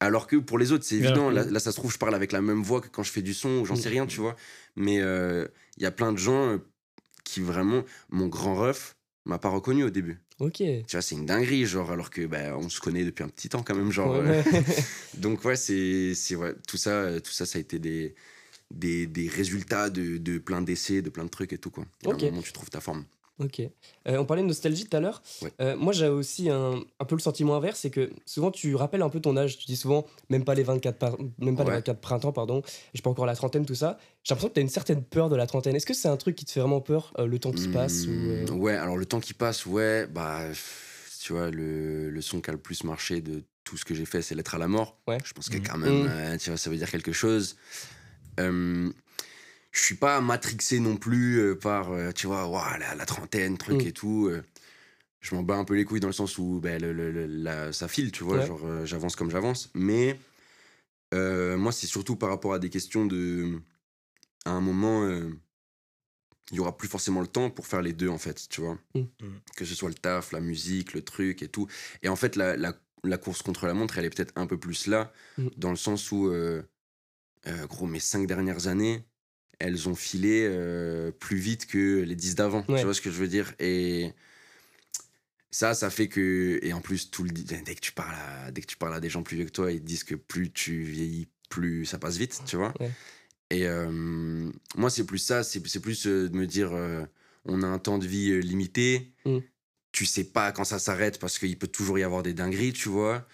Alors que pour les autres, c'est évident. Là, là, ça se trouve, je parle avec la même voix que quand je fais du son ou j'en sais rien, tu vois. Mais il y a plein de gens qui vraiment. Mon grand ref m'a pas reconnu au début. Ok. Tu vois, c'est une dinguerie, genre, alors que bah, on se connaît depuis un petit temps quand même, genre. Euh. donc, ouais, c'est, c'est ouais, tout ça, tout ça, ça a été des, des, des résultats de, de plein d'essais, de plein de trucs et tout, quoi. Ok. moment, tu trouves ta forme. Ok. Euh, on parlait de nostalgie tout à l'heure. Euh, moi, j'ai aussi un, un, peu le sentiment inverse, c'est que souvent tu rappelles un peu ton âge. Tu dis souvent, même pas les 24, même pas les 24 printemps, pardon. J'ai pas encore la trentaine, tout ça. J'ai l'impression que tu as une certaine peur de la trentaine. Est-ce que c'est un truc qui te fait vraiment peur, euh, le temps qui passe ou, Ouais, alors le temps qui passe, ouais, bah, tu vois, le, le, son qui a le plus marché de tout ce que j'ai fait, c'est L'être à la mort. Ouais. Je pense que mmh. quand même, mmh. tu vois, ça veut dire quelque chose je suis pas matrixé non plus euh, par, euh, tu vois, la, trentaine, truc mm. et tout. Euh. je m'en bats un peu les couilles dans le sens où ben, le, ça file, tu vois, genre j'avance comme j'avance. Mais moi, c'est surtout par rapport à des questions de. À un moment, il y aura plus forcément le temps pour faire les deux, en fait, tu vois. Mm. Mm. Que ce soit le taf, la musique, le truc et tout. Et en fait, la, la course contre la montre, elle est peut-être un peu plus là, dans le sens où, gros, mes cinq dernières années, elles ont filé euh, plus vite que les 10 d'avant. Tu vois ce que je veux dire? Et ça, ça fait que. Et en plus, tout le... dès, que tu parles à... dès que tu parles à des gens plus vieux que toi, ils te disent que plus tu vieillis, plus ça passe vite, tu vois? Et euh, moi, c'est plus ça, c'est plus euh, de me dire on a un temps de vie limité. Mm. Tu sais pas quand ça s'arrête parce qu'il peut toujours y avoir des dingueries, tu vois?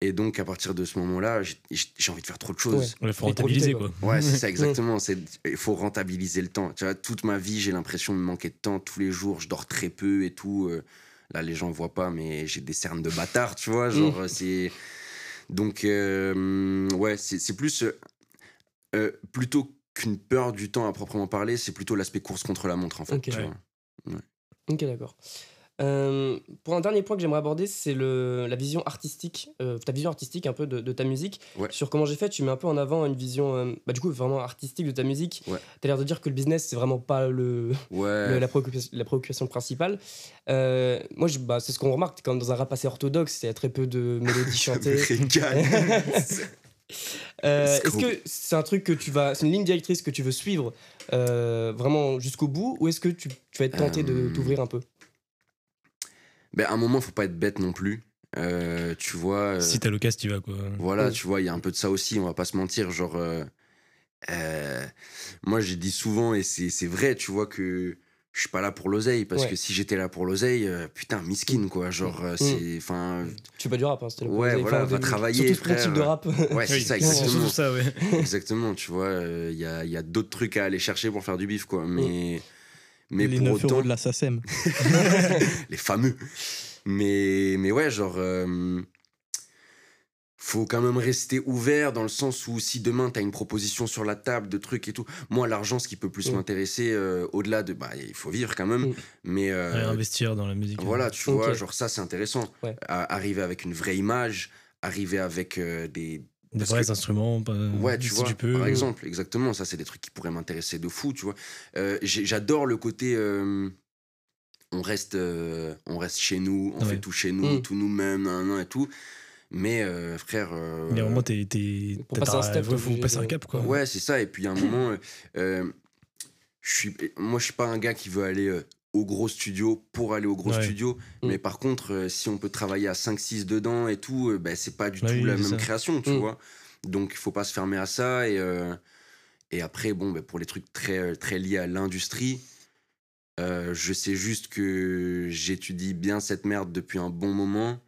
Et donc, à partir de ce moment-là, j'ai envie de faire trop de choses. Il faut rentabiliser, quoi. Ouais, c'est ça, exactement. Il faut rentabiliser le temps. Tu vois, toute ma vie, j'ai l'impression de manquer de temps tous les jours. Je dors très peu et tout. Euh. Là, les gens ne voient pas, mais j'ai des cernes de bâtard, tu vois. Genre, mm. c'est. Donc, euh, ouais, c'est plus. Euh, plutôt qu'une peur du temps à proprement parler, c'est plutôt l'aspect course contre la montre, en fait. Tu vois Ok, d'accord. Euh, pour un dernier point que j'aimerais aborder, c'est la vision artistique, euh, ta vision artistique un peu de, ta musique. Sur comment j'ai fait, tu mets un peu en avant une vision, euh, bah, du coup, vraiment artistique de ta musique. Ouais. Tu as l'air de dire que le business, c'est vraiment pas le, la, préoccupation, la, préoccupation, principale. moi, bah, c'est ce qu'on remarque, quand dans un rap assez orthodoxe, il y a très peu de mélodies chantées. est-ce que c'est un truc que tu vas, c'est une ligne directrice que tu veux suivre vraiment jusqu'au bout, ou est-ce que tu, tu, vas être tenté de t'ouvrir un peu? Ben, à un moment, faut pas être bête non plus. Euh, tu vois. Euh, si t'as l'occasion, tu vas quoi. Voilà, tu vois, il y a un peu de ça aussi, on va pas se mentir. Genre, euh, moi j'ai dit souvent, et c'est vrai, tu vois, que je suis pas là pour l'oseille parce que si j'étais là pour l'oseille euh, putain miskin quoi genre euh, mm. c'est enfin tu pas du rap hein, c'était ouais voilà va travailler surtout frère, de rap ouais c'est ça exactement ça, ouais. exactement tu vois il y a, y a d'autres trucs à aller chercher pour faire du bif quoi mais mais les pour 9 autant de la SACEM les fameux mais mais ouais genre faut quand même rester ouvert dans le sens où si demain tu as une proposition sur la table de trucs et tout, moi l'argent ce qui peut plus mm. m'intéresser euh, au-delà de bah il faut vivre quand même, mm. mais euh, investir dans la musique. Voilà, tu vois, genre ça c'est intéressant. arriver avec une vraie image, arriver avec euh, des des vrais instruments, ouais, tu vois, tu peux. par exemple, exactement, ça c'est des trucs qui pourraient m'intéresser de fou, tu vois. J'adore le côté on reste on reste chez nous, on fait tout chez nous, mm. tout nous-mêmes, et tout. Mais euh, frère. Euh, mais au moment, t'es. Pour passer un step, faut passer un cap, quoi. Ouais, c'est ça. Et puis, à un moment, euh, je suis, moi, je suis pas un gars qui veut aller au gros studio pour aller au gros studio. Mm. Mais par contre, si on peut travailler à 5-6 dedans et tout, ben, c'est pas du tout la même création, tu mm. vois. Donc, il faut pas se fermer à ça. Et, et après, bon, ben, pour les trucs très, très liés à l'industrie, je sais juste que j'étudie bien cette merde depuis un bon moment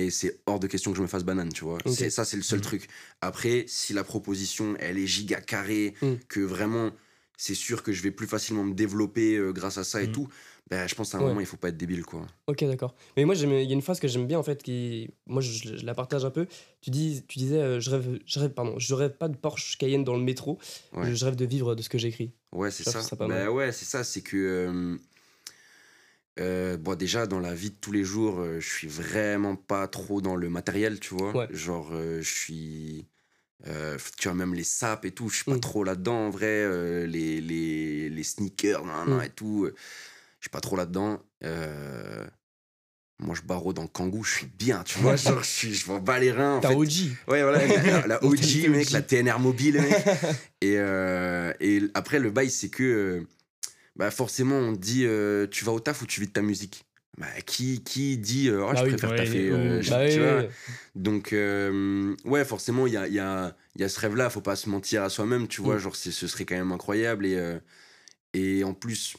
et c'est hors de question que je me fasse banane, tu vois. C'est ça, c'est le seul mm. truc. Après, si la proposition, elle est giga carrée, que vraiment, c'est sûr que je vais plus facilement me développer euh, grâce à ça et mm. tout, ben, je pense qu'à un moment, il faut pas être débile, quoi. Ok, d'accord. Mais moi, il y a une phrase que j'aime bien, en fait, qui, moi, je, la partage un peu. Tu, dis, tu disais, euh, je, rêve, je rêve, pardon, je rêve pas de Porsche Cayenne dans le métro, je, rêve de vivre de ce que j'écris. Ouais, c'est ça. Ben ouais, c'est ça, c'est que. Euh, bon, déjà, dans la vie de tous les jours, je suis vraiment pas trop dans le matériel, tu vois. Genre, je suis. Tu vois, même les sapes et tout, je suis pas mm. trop là-dedans, en vrai. les, les, les, sneakers, mm. et tout, je suis pas trop là-dedans. moi, je barreau dans le kangou, je suis bien, tu vois. genre, je, suis, je m'en bats les reins. T'as OG. Ouais, voilà, la, OG, mec, la TNR mobile, mec. et, et après, le bail, c'est que bah forcément on dit euh, tu vas au taf ou tu vis de ta musique bah, qui, qui dit euh, oh, je bah préfère taffer euh, bah tu vois donc ouais forcément il y a, y, a, y a ce rêve là faut pas se mentir à soi-même tu vois mm. genre ce serait quand même incroyable et, et en plus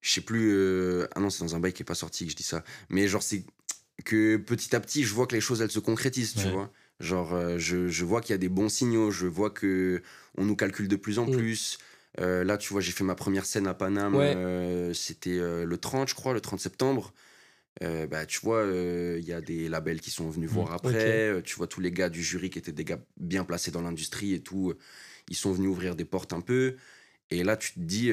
je sais plus ah non c'est dans un bail qui est pas sorti que je dis ça mais genre c'est que petit à petit je vois que les choses elles se concrétisent tu vois genre je, je vois qu'il y a des bons signaux je vois que on nous calcule de plus en mm. plus euh, là, tu vois, j'ai fait ma première scène à Paname. Euh, c'était euh, le 30, je crois, le 30 septembre. bah, tu vois, il y a des labels qui sont venus voir mmh, après. tu vois, tous les gars du jury qui étaient des gars bien placés dans l'industrie et tout, ils sont venus ouvrir des portes un peu. Et là, tu te dis.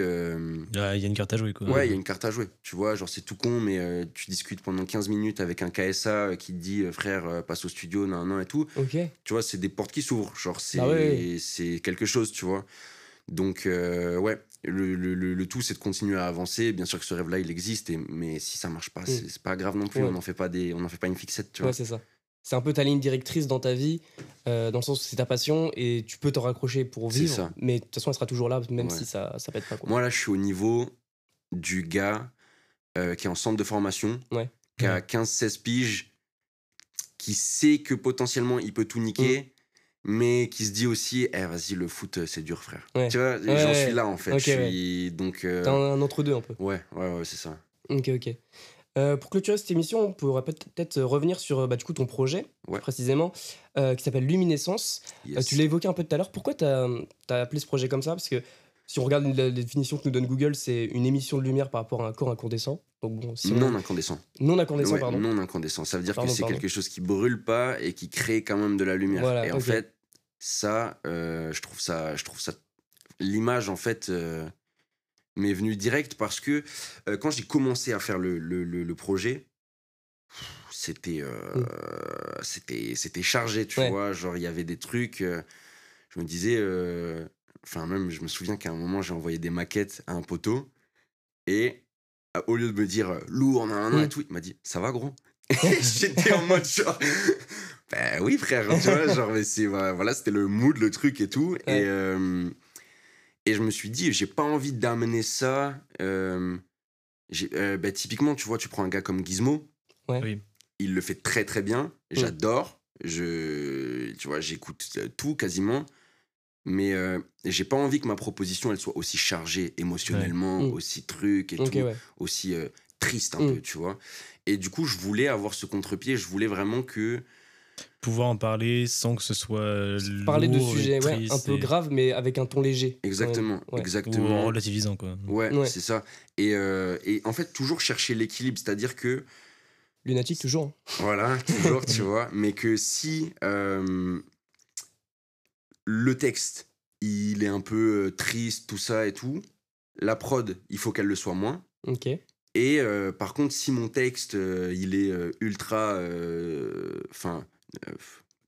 Il y a une carte à jouer, quoi. Ouais, il y a une carte à jouer. Tu vois, genre, c'est tout con, mais tu discutes pendant 15 minutes avec un KSA qui te dit, frère, passe au studio, nan, nan, et tout. Tu vois, c'est des portes qui s'ouvrent. Genre, c'est ah c'est quelque chose, tu vois. Donc, euh, ouais, le, le, le, tout, c'est de continuer à avancer. Bien sûr que ce rêve-là, il existe, et, mais si ça marche pas, mm. c'est pas grave non plus. On n'en fait, pas des, on fait pas une fixette, tu vois. Ouais, c'est ça. C'est un peu ta ligne directrice dans ta vie, euh, dans le sens où c'est ta passion et tu peux te raccrocher pour vivre. Ça. Mais de toute façon, elle sera toujours là, même si ça, ça être pas. Moi, là, je suis au niveau du gars euh, qui est en centre de formation, qui a 15-16 piges, qui sait que potentiellement il peut tout niquer. Mais qui se dit aussi eh, vas-y le foot c'est dur frère. Tu vois j'en suis là en fait. Je suis donc euh... t'es un, entre deux un peu. Ouais ouais ouais c'est ça. Ok ok. Euh, pour clôturer cette émission, on pourrait peut-être revenir sur bah, du coup, ton projet, précisément, euh, qui s'appelle Luminescence. Euh, tu l'as évoqué un peu tout à l'heure. Pourquoi tu as, appelé ce projet comme ça? Parce que si on regarde la, définition que nous donne Google, c'est une émission de lumière par rapport à un corps incandescent. Donc bon, non incandescent. Non incandescent, pardon. Non incandescent. Ça veut dire que c'est quelque chose qui brûle pas et qui crée quand même de la lumière. et en fait, ça, euh, je trouve ça, je trouve ça, l'image en fait euh, m'est venue direct parce que euh, quand j'ai commencé à faire le, le, le, projet, c'était, mmh. c'était, c'était chargé, tu vois, genre il y avait des trucs, je me disais, enfin même je me souviens qu'à un moment j'ai envoyé des maquettes à un poteau et au lieu de me dire lourd, nan, nan, et mmh. tout, il m'a dit ça va gros? J'étais en mode genre ben oui, frère, tu vois, genre, c'est, voilà, c'était le mood, le truc et tout. Et, euh, et je me suis dit, j'ai pas envie d'amener ça. Euh, euh ben, typiquement, tu vois, tu prends un gars comme Gizmo. Ouais. Il le fait très très bien. J'adore. Je, tu vois, j'écoute tout quasiment. Mais j'ai pas envie que ma proposition elle soit aussi chargée émotionnellement, mm. aussi truc et tout, aussi triste un mm. peu, tu vois. Et du coup, je voulais avoir ce contre-pied, je voulais vraiment que pouvoir en parler sans que ce soit parler de sujets un peu graves mais avec un ton léger exactement exactement. Ou relativisant quoi. Ouais, c'est ça. Et, euh, et, en fait toujours chercher l'équilibre c'est à dire que lunatique toujours hein. voilà toujours tu vois. Mais que si euh, le texte il est un peu euh, triste tout ça et tout la prod il faut qu'elle le soit moins ok et par contre si mon texte il est ultra enfin euh,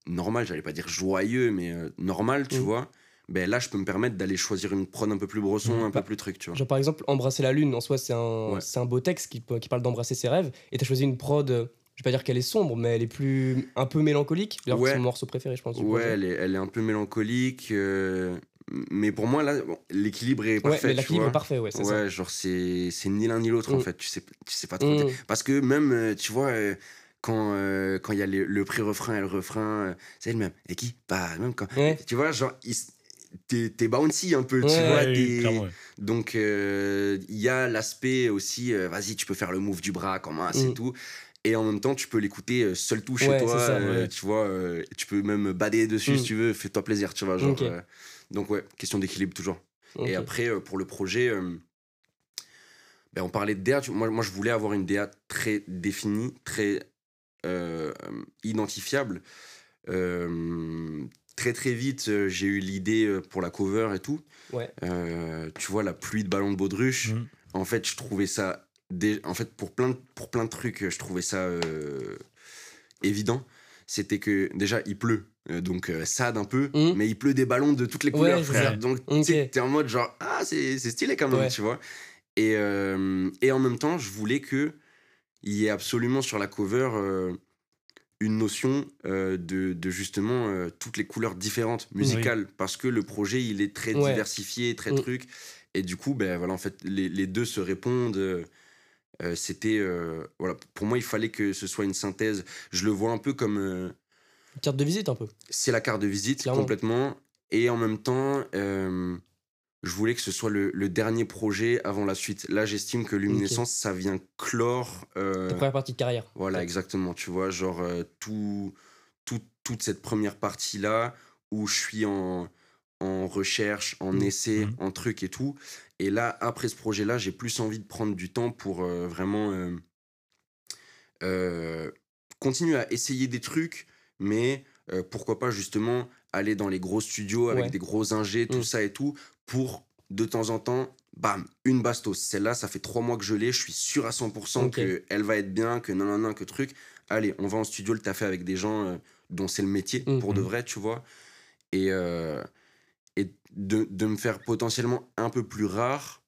normal, j'allais pas dire joyeux, mais euh, normal, tu mm. vois ben là je peux me permettre d'aller choisir une prod un peu plus brosson, mm. un peu plus truc, tu vois. Genre par exemple, Embrasser la lune, en soi c'est un, c'est un beau texte qui, qui parle d'embrasser ses rêves, et t'as choisi une prod, je vais pas dire qu'elle est sombre, mais elle est plus un peu mélancolique. c'est mon morceau préféré, je pense. Ouais, elle est, elle est, un peu mélancolique. Euh, mais pour moi, là, l'équilibre est parfait. Ouais, l'équilibre est parfait, ouais, c'est ouais, genre c'est ni l'un ni l'autre, en mm. fait. Tu sais, tu sais pas trop. Parce que même, tu vois quand euh, quand il y a le, pré-refrain et le refrain, euh, c'est le même. Et qui Pas même quand. Tu vois, genre, t'es bouncy un peu, tu vois. Donc, euh, il y a l'aspect aussi, vas-y, tu peux faire le move du bras comme ça, c'est mm. tout. Et en même temps, tu peux l'écouter seul tout chez toi. tu vois, tu peux même bader dessus si mm. tu veux, fais-toi plaisir, tu vois. Genre, donc, ouais, question d'équilibre toujours. Et après, pour le projet. Ben, on parlait de DA, moi, moi je voulais avoir une DA très définie, très euh, identifiable. Euh, très très vite, euh, j'ai eu l'idée pour la cover et tout. Ouais. tu vois, la pluie de ballons de baudruche. Mmh. En fait, je trouvais ça. En fait, pour plein, de, pour plein de trucs, je trouvais ça évident. C'était que déjà, il pleut. donc, sad un peu. Mmh. Mais il pleut des ballons de toutes les couleurs, frère. Donc, tu t'es en mode genre, ah, c'est stylé quand même, tu vois. Et, et en même temps, je voulais que il y a absolument sur la cover euh, une notion euh, de, de, justement euh, toutes les couleurs différentes musicales parce que le projet il est très diversifié, très mm. truc. Et du coup, ben voilà, en fait, les, les deux se répondent. C'était voilà, pour moi, il fallait que ce soit une synthèse. Je le vois un peu comme carte de visite un peu. C'est la carte de visite complètement. Et en même temps, je voulais que ce soit le, dernier projet avant la suite. Là, j'estime que Luminescence, ça vient clore. Euh, Ta première partie de carrière. Voilà, exactement. Tu vois, genre, euh, tout, toute cette première partie-là, où je suis en, en recherche, en mmh. essai, mmh. en truc et tout. Et là, après ce projet-là, j'ai plus envie de prendre du temps pour euh, vraiment continuer à essayer des trucs, mais pourquoi pas justement aller dans les gros studios avec des gros ingés, tout mmh. ça et tout, pour de temps en temps, bam, une bastos. Celle-là, ça fait trois mois que je l'ai, je suis sûr à 100% qu'elle va être bien, que non, non, non, que truc. Allez, on va en studio le taffer avec des gens euh, dont c'est le métier, mmh, pour de vrai, tu vois. Et, euh, et de, de, me faire potentiellement un peu plus rare,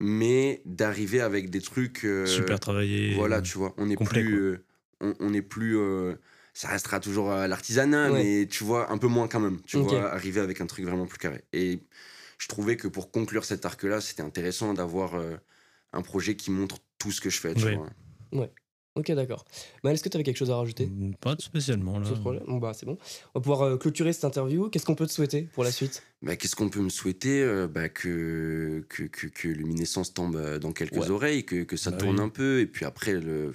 mais d'arriver avec des trucs. Euh, Super travaillés. Voilà, tu vois. On n'est plus. on, est plus ça restera toujours l'artisanat, mais tu vois, un peu moins quand même. Tu vois, arriver avec un truc vraiment plus carré. Et je trouvais que pour conclure cet arc-là, c'était intéressant d'avoir euh, un projet qui montre tout ce que je fais. Tu vois. Ouais. Ok, d'accord. Mais est-ce que tu avais quelque chose à rajouter mm, Pas spécialement. Là. Bon, bah, c'est bon. On va pouvoir euh, clôturer cette interview. Qu'est-ce qu'on peut te souhaiter pour la suite? Bah, Qu'est-ce qu'on peut me souhaiter euh, bah, que, que, que, Luminescence tombe dans quelques oreilles, que, que ça bah tourne un peu, et puis après, le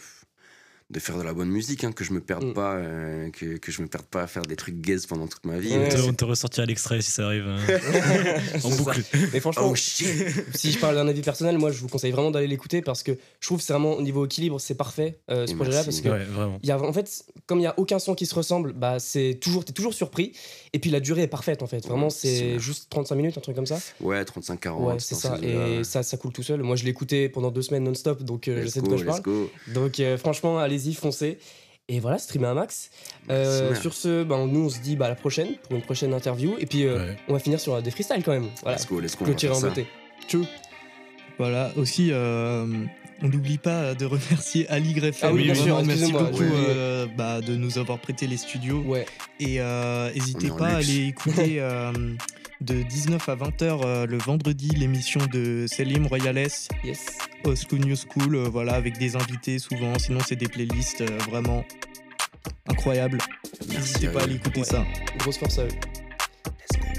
de faire de la bonne musique, hein, que je me perde mm. pas, euh, que, que, je me perde pas à faire des trucs gays pendant toute ma vie. on te ressortir l'extrait si ça arrive hein. en boucle. Mais franchement, oh, si je parle d'un avis personnel, moi je vous conseille vraiment d'aller l'écouter parce que je trouve que c'est vraiment au niveau équilibre, c'est parfait euh, ce projet-là parce que y a, en fait, comme il y a aucun son qui se ressemble, bah c'est toujours t'es toujours surpris et puis la durée est parfaite en fait. Vraiment, c'est juste 35 minutes, un truc comme ça. Ouais, 35-40. Ouais, c'est ça. Et ça, ça coule tout seul. Moi, je l'ai écouté pendant deux semaines non-stop, donc euh, je sais de quoi je parle. Donc franchement, allez allez-y, foncez. Et voilà, streamer un max. Euh, sur ce, ben, nous on se dit bah, à la prochaine pour une prochaine interview. Et puis euh, on va finir sur des freestyles quand même. Voilà. Let's go, let's go. en beauté. Tchou. Voilà, aussi, euh, on n'oublie pas de remercier Ali Greffel. Ah oui, bien sûr, merci beaucoup bah, de nous avoir prêté les studios. Ouais. Et n'hésitez pas à aller écouter de 19 à 20h euh, le vendredi l'émission de Selim Royales yes. School New School, euh, voilà, avec des invités souvent. Sinon, c'est des playlists euh, vraiment incroyables. N'hésitez pas à aller écouter ça. Grosse force à eux. Let's go.